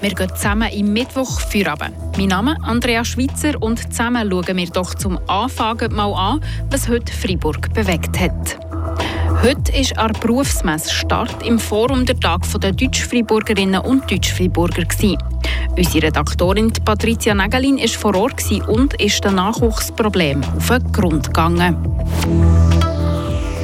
Wir gehen zusammen im Mittwoch Feierabend. Mein Name ist Andrea Schweitzer und zusammen schauen wir doch zum Anfang mal an, was heute Freiburg bewegt hat. Heute ist an Berufsmesse Start im Forum der Tag der Deutsch-Freiburgerinnen und Deutsch-Freiburger. Unsere Redaktorin Patricia Nagelin war vor Ort und ist den Nachwuchsproblem auf den Grund gegangen.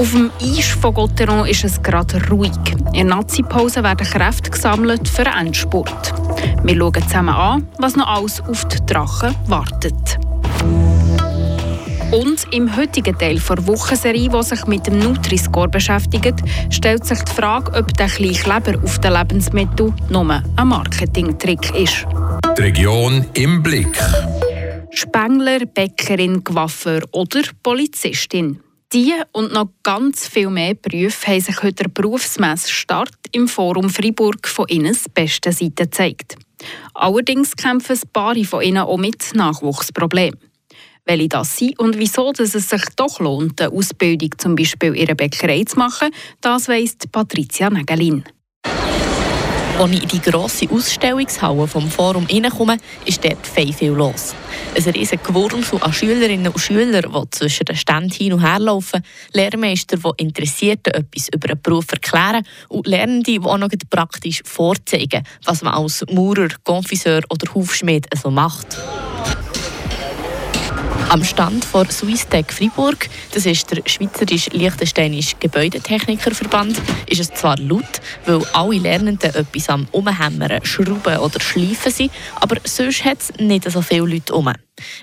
Auf dem Eis von Gotteron ist es gerade ruhig. In Nazi-Pause werden Kräfte gesammelt für den Endspurt. Wir schauen zusammen an, was noch alles auf die Drachen wartet. Und im heutigen Teil der Wochenserie, die sich mit dem Nutri-Score beschäftigt, stellt sich die Frage, ob der kleine Kleber auf den Lebensmitteln nur ein Marketingtrick ist. Die Region im Blick. Spengler, Bäckerin, Coiffeur oder Polizistin. Die und noch ganz viel mehr Berufe haben sich heute der Berufsmesse Start im Forum Freiburg von ihnen beste Seite gezeigt. Allerdings kämpfen ein paar von ihnen auch mit Nachwuchsproblemen. Welche das sind und wieso dass es sich doch lohnt, eine Ausbildung zum Beispiel in einer Bäckerei zu machen, das weiss Patricia Nägelin. Als ich in die grosse Ausstellungshalle vom Forum hineinkomme, ist dort viel, viel los. Ein riesiger Gewurmsel an Schülerinnen und Schülern, die zwischen den Ständen hin und her laufen, Lehrmeister, die Interessierte etwas über einen Beruf erklären und Lernende, die auch noch praktisch vorzeigen, was man als Maurer, Konfiseur oder Hufschmied so macht. Am Stand vor Swisstech Freiburg, das ist der schweizerisch-liechtensteinische Gebäudetechnikerverband, ist es zwar laut, weil alle Lernenden etwas am Umhämmern, Schrauben oder Schleifen sind, aber sonst hat es nicht so viele Leute um.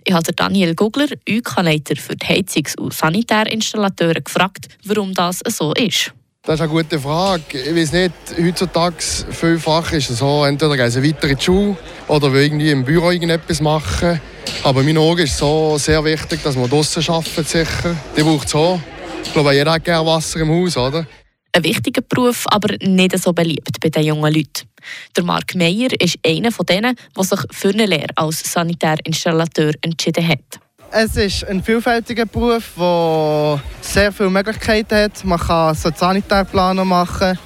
Ich habe Daniel Gugler, UK-Leiter für die Heizungs- und Sanitärinstallateure, gefragt, warum das so ist. Das ist eine gute Frage. Ich weiß nicht, heutzutage vielfach ist es so, entweder gehen sie weiter in die Schule oder will irgendwie im Büro irgendetwas machen. Aber in meinen ist es so sehr wichtig, dass man draußen arbeitet, sicher. Die braucht es auch. Ich glaube, jeder hat gerne Wasser im Haus, oder? Ein wichtiger Beruf, aber nicht so beliebt bei den jungen Leuten. Der Marc Meyer ist einer von denen, der sich für eine Lehre als Sanitärinstallateur entschieden hat. Es ist ein vielfältiger Beruf, der sehr viele Möglichkeiten hat. Man kann so Sanitärplaner machen,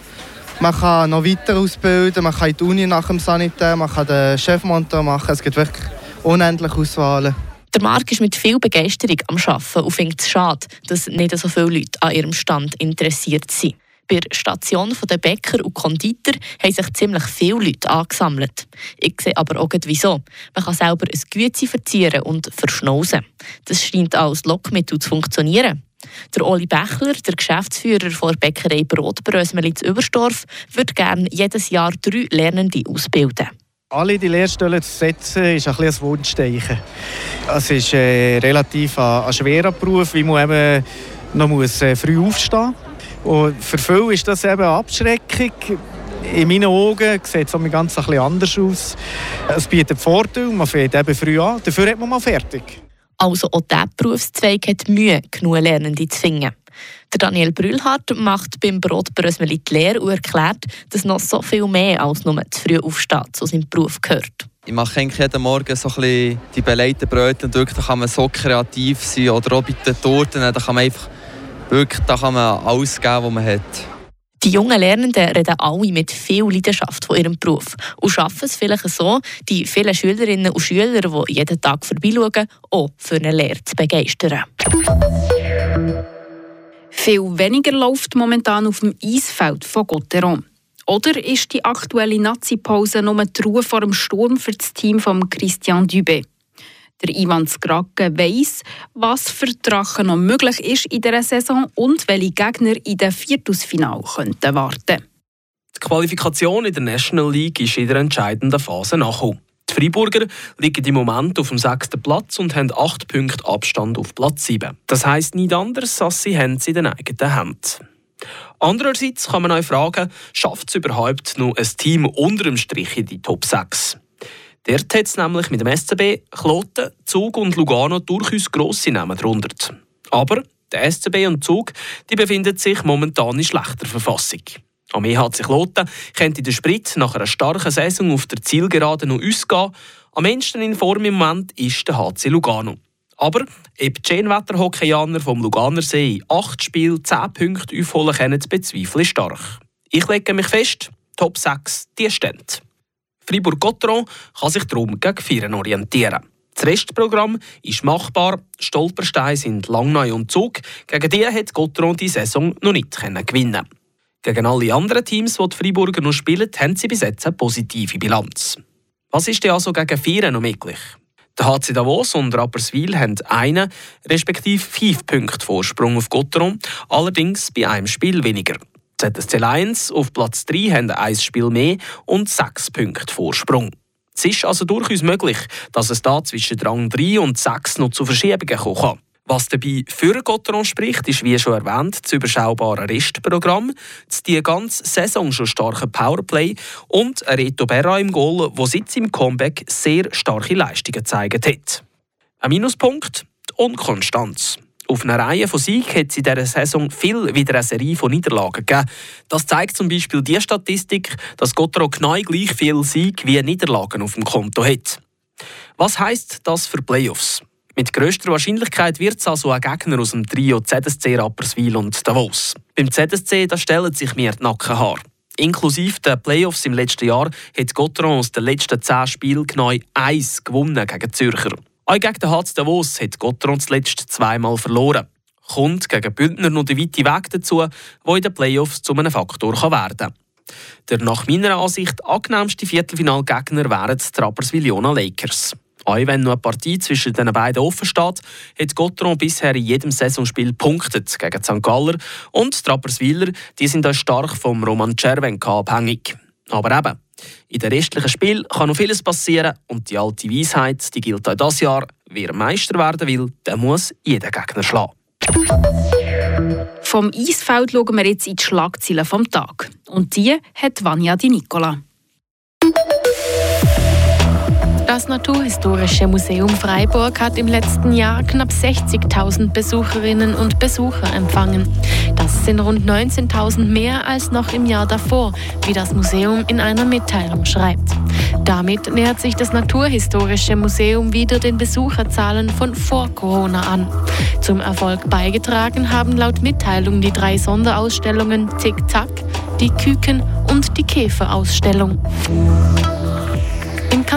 man kann noch weiter ausbilden, man kann in die Uni nach dem Sanitär, man kann den Chefmonteur machen. Es gibt wirklich unendlich Auswahlen. Der Marc ist mit viel Begeisterung am Arbeiten und findet es schade, dass nicht so viele Leute an ihrem Stand interessiert sind. Bei der Station der Bäcker und Konditor haben sich ziemlich viele Leute angesammelt. Ich sehe aber auch wieso. Man kann selber ein Güte verzieren und verschnauzen. Das scheint als Lockmittel zu funktionieren. Der Oli Bächler, der Geschäftsführer der Bäckerei Brotbrösmeli zu Überstorf, würde gerne jedes Jahr drei Lernende ausbilden. Alle die Lehrstellen zu setzen, ist ein, ein Wunschzeichen. Es ist äh, relativ ein, ein, schwerer Beruf, weil man eben noch äh, früh aufstehen muss. Und für viele ist das eben Abschreckung. In meinen Augen sieht es ganz ein bisschen anders aus. Es bietet Vorteile, man fängt eben früh an, dafür hat man mal fertig. Also auch dieser Berufszweig hat Mühe, genug Lernende zu finden. Der Daniel Brühlhardt macht beim Brotbrösmeli die Lehre und erklärt, dass noch so viel mehr als nur zu früh aufstehen zu seinem Beruf gehört. Ich mache eigentlich jeden Morgen so ein bisschen die belegten Brötchen. Da kann man so kreativ sein. Oder auch bei den Torten. Da kann man einfach wirklich da kann man alles geben, was man hat. Die jungen Lernenden reden alle mit viel Leidenschaft von ihrem Beruf und schaffen es vielleicht so, die vielen Schülerinnen und Schüler, die jeden Tag vorbeischauen, auch für eine Lehre zu begeistern. Viel weniger läuft momentan auf dem Eisfeld von Gotteron. Oder ist die aktuelle Nazi-Pause nur die Ruhe vor dem Sturm für das Team von Christian Dubé? Der Ivan Skrake weiss, was für Drachen noch möglich ist in dieser Saison und welche Gegner in den Viertelfinal könnten warten. Die Qualifikation in der National League ist in der entscheidenden Phase nachgekommen. Die Freiburger liegen im Moment auf dem sechsten Platz und haben acht Punkte Abstand auf Platz 7. Das heisst nicht anders, als sie haben sie in den eigenen Händen. Andererseits kann man auch fragen, schafft es überhaupt noch ein Team unter dem Strich in die Top 6? Dort hat es nämlich mit dem SCB, Kloten, Zug und Lugano durchaus grosse Namen drunter. Aber der SCB und Zug die befinden sich momentan in schlechter Verfassung. Am EHC Kloten könnte der Sprit nach einer starken Saison auf der Zielgerade noch ausgehen. Am ehesten in Form im Moment ist der HC Lugano. Aber ob die Schönwetterhockeyaner vom Luganer See in acht Spielen 10 Punkte aufholen können, bezweifle ich stark. Ich lege mich fest, Top 6, die stehen. Fribourg-Gotteron kann sich darum gegen Vieren orientieren. Das Restprogramm ist machbar. Stolpersteine sind Langnau und Zug. Gegen die hat Gotteron die Saison noch nicht gewinnen Gegen alle anderen Teams, die die Freiburger noch spielen, haben sie bis jetzt eine positive Bilanz. Was ist denn also gegen Vieren noch möglich? Der HC Davos und Rapperswil haben einen, respektive fünf Punkte Vorsprung auf Gotteron, allerdings bei einem Spiel weniger. ZSC Lions auf Platz 3 haben ein Spiel mehr und sechs Punkte Vorsprung. Es ist also durchaus möglich, dass es da zwischen Rang 3 und 6 noch zu Verschiebungen kommen kann. Was dabei für Gotteron spricht, ist wie schon erwähnt das überschaubare Restprogramm, das die ganze Saison schon starke Powerplay und Reto Berra im Goal, wo seit seinem Comeback sehr starke Leistungen gezeigt hat. Ein Minuspunkt, die Unkonstanz. Auf einer Reihe von Siegen hat es in dieser Saison viel wieder eine Serie von Niederlagen gegeben. Das zeigt zum Beispiel die Statistik, dass Gottero genau gleich viel Sieg wie Niederlagen auf dem Konto hat. Was heißt das für Playoffs? Mit grösster Wahrscheinlichkeit wird es also ein Gegner aus dem Trio ZSC Rapperswil und Davos. Beim ZSC da stellen sich mir die Nackenhaare. Inklusive der Playoffs im letzten Jahr hat Gotteron aus den letzten zehn Spielen genau eins gewonnen gegen Zürcher. Auch gegen den HC Davos hat Gotteron zuletzt zweimal verloren. Kommt gegen Bündner noch der weite Weg dazu, wo in den Playoffs zu einem Faktor werden kann. Der nach meiner Ansicht angenehmste Viertelfinalgegner wären die Trappers-Villona Lakers. Auch wenn noch eine Partie zwischen den beiden offen steht, hat Gotteron bisher in jedem Saisonspiel punktet gegen St. Galler und die Rapperswiller die sind auch stark vom Roman Czervenka abhängig. Aber eben, in den restlichen Spielen kann noch vieles passieren und die alte Weisheit, die gilt auch dieses Jahr. Wer Meister werden will, der muss jeden Gegner schlagen. Vom Eisfeld schauen wir jetzt in die Schlagzeilen vom Tag. Und die hat Vanja Di Nicola. Das Naturhistorische Museum Freiburg hat im letzten Jahr knapp 60.000 Besucherinnen und Besucher empfangen. Das sind rund 19.000 mehr als noch im Jahr davor, wie das Museum in einer Mitteilung schreibt. Damit nähert sich das Naturhistorische Museum wieder den Besucherzahlen von vor Corona an. Zum Erfolg beigetragen haben laut Mitteilung die drei Sonderausstellungen Tick-Tack, die Küken und die Käferausstellung.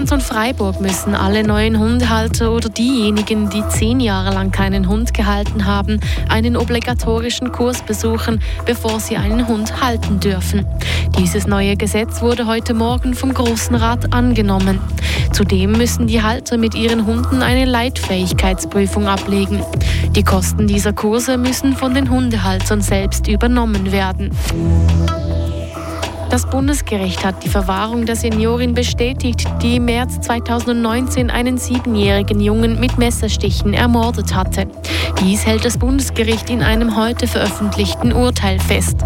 Kanton Freiburg müssen alle neuen Hundehalter oder diejenigen, die zehn Jahre lang keinen Hund gehalten haben, einen obligatorischen Kurs besuchen, bevor sie einen Hund halten dürfen. Dieses neue Gesetz wurde heute Morgen vom Großen Rat angenommen. Zudem müssen die Halter mit ihren Hunden eine Leitfähigkeitsprüfung ablegen. Die Kosten dieser Kurse müssen von den Hundehaltern selbst übernommen werden. Das Bundesgericht hat die Verwahrung der Seniorin bestätigt, die im März 2019 einen siebenjährigen Jungen mit Messerstichen ermordet hatte. Dies hält das Bundesgericht in einem heute veröffentlichten Urteil fest.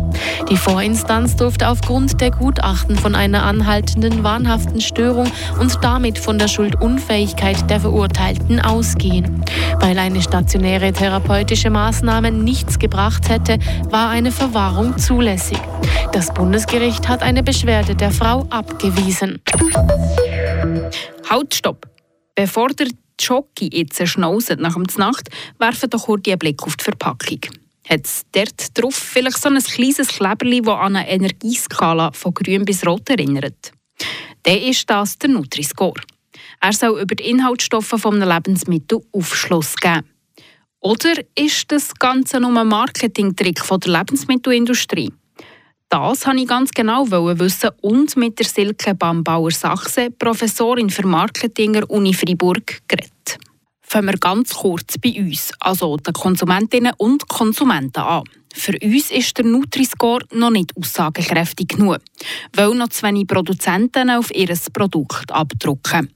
Die Vorinstanz durfte aufgrund der Gutachten von einer anhaltenden wahnhaften Störung und damit von der Schuldunfähigkeit der Verurteilten ausgehen. Weil eine stationäre therapeutische Maßnahme nichts gebracht hätte, war eine Verwahrung zulässig. Das Bundesgericht hat eine Beschwerde der Frau abgewiesen. Halt, stopp! Bevor der Jockey jetzt schnauset nach dem Nacht, werfen doch kurz einen Blick auf die Verpackung. Hat es dort drauf vielleicht so ein kleines Kleberli, das an eine Energieskala von grün bis rot erinnert? Dann ist das der Nutri-Score. Er soll über die Inhaltsstoffe eines Lebensmittels Aufschluss geben. Oder ist das Ganze nur ein Marketingtrick der Lebensmittelindustrie? Das wollte ich ganz genau wissen und mit der Silke Bambauer-Sachse, Professorin für Marketing der Uni Freiburg, geredet. Fangen wir ganz kurz bei uns, also den Konsumentinnen und Konsumenten an. Für uns ist der Nutri-Score noch nicht aussagekräftig genug, weil noch zu wenig Produzenten auf ihr Produkt abdrucken.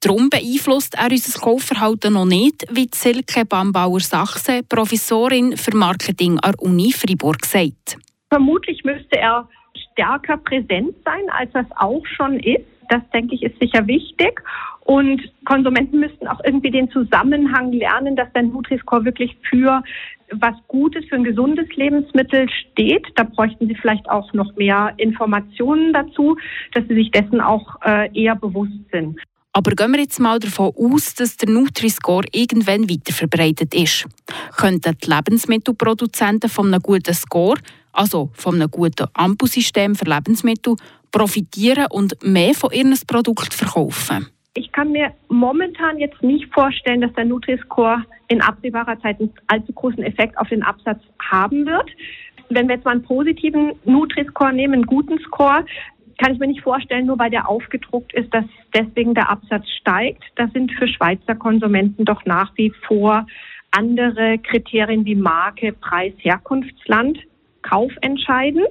Darum beeinflusst er unser Kaufverhalten noch nicht, wie Silke Bambauer-Sachse, Professorin für Marketing an der Uni Freiburg, sagt. Vermutlich müsste er stärker präsent sein, als das auch schon ist. Das, denke ich, ist sicher wichtig. Und Konsumenten müssten auch irgendwie den Zusammenhang lernen, dass der Nutri-Score wirklich für was Gutes, für ein gesundes Lebensmittel steht. Da bräuchten sie vielleicht auch noch mehr Informationen dazu, dass sie sich dessen auch äh, eher bewusst sind. Aber gehen wir jetzt mal davon aus, dass der Nutri-Score irgendwann weiter verbreitet ist. Könnten die Lebensmittelproduzenten von einem guten Score also von einem guten Ampelsystem für Lebensmittel, profitieren und mehr von ihren Produkten verkaufen. Ich kann mir momentan jetzt nicht vorstellen, dass der Nutri-Score in absehbarer Zeit einen allzu großen Effekt auf den Absatz haben wird. Wenn wir jetzt mal einen positiven Nutri-Score nehmen, einen guten Score, kann ich mir nicht vorstellen, nur weil der aufgedruckt ist, dass deswegen der Absatz steigt. Das sind für Schweizer Konsumenten doch nach wie vor andere Kriterien wie Marke, Preis, Herkunftsland kaufentscheidend.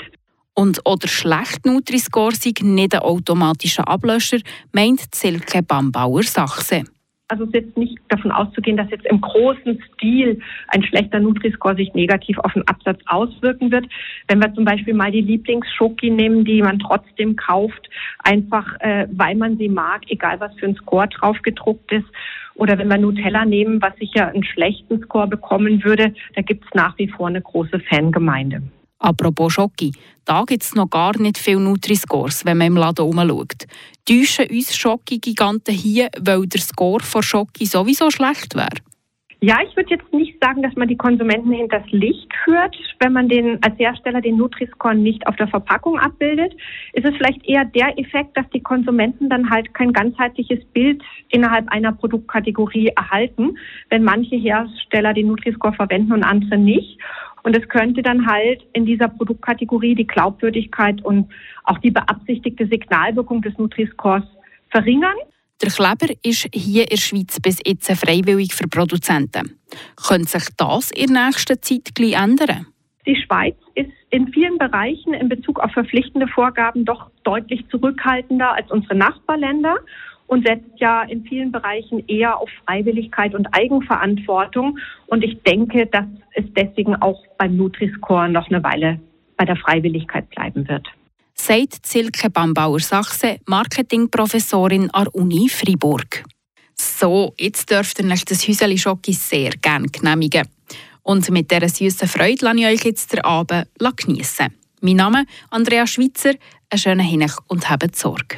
Und oder schlecht Nutri-Score nicht ein automatischer Ablöscher, meint Silke Bambauer Sachse. Also es ist jetzt nicht davon auszugehen, dass jetzt im großen Stil ein schlechter Nutri-Score sich negativ auf den Absatz auswirken wird. Wenn wir zum Beispiel mal die Lieblingsschoki nehmen, die man trotzdem kauft, einfach äh, weil man sie mag, egal was für ein Score drauf gedruckt ist. Oder wenn wir Nutella nehmen, was sicher einen schlechten Score bekommen würde, da gibt es nach wie vor eine große Fangemeinde. Apropos Schoki, da gibt es noch gar nicht viele Nutri-Scores, wenn man im Laden umschaut. Täuschen uns Schoki-Giganten hier, weil der Score von Schoki sowieso schlecht wäre? Ja, ich würde jetzt nicht sagen, dass man die Konsumenten hinters Licht führt, wenn man den als Hersteller den Nutri-Score nicht auf der Verpackung abbildet. Ist es vielleicht eher der Effekt, dass die Konsumenten dann halt kein ganzheitliches Bild innerhalb einer Produktkategorie erhalten, wenn manche Hersteller den Nutri-Score verwenden und andere nicht. Und es könnte dann halt in dieser Produktkategorie die Glaubwürdigkeit und auch die beabsichtigte Signalwirkung des Nutri-Scores verringern. Der Kleber ist hier in der Schweiz bis jetzt freiwillig für Produzenten. Könnte sich das in der nächsten Zeit ändern? Die Schweiz ist in vielen Bereichen in Bezug auf verpflichtende Vorgaben doch deutlich zurückhaltender als unsere Nachbarländer und setzt ja in vielen Bereichen eher auf Freiwilligkeit und Eigenverantwortung. Und ich denke, dass es deswegen auch beim Nutri-Score noch eine Weile bei der Freiwilligkeit bleiben wird. Sagt Silke Bambauer-Sachse, Marketingprofessorin an der Uni Freiburg. So, jetzt dürft ihr euch das Häuseli Schoki sehr gerne genehmigen. Und mit dieser süßen Freude lasse ich euch jetzt den Abend geniessen. Mein Name ist Andrea Schweitzer. Einen schönen Hinech und habt Sorge.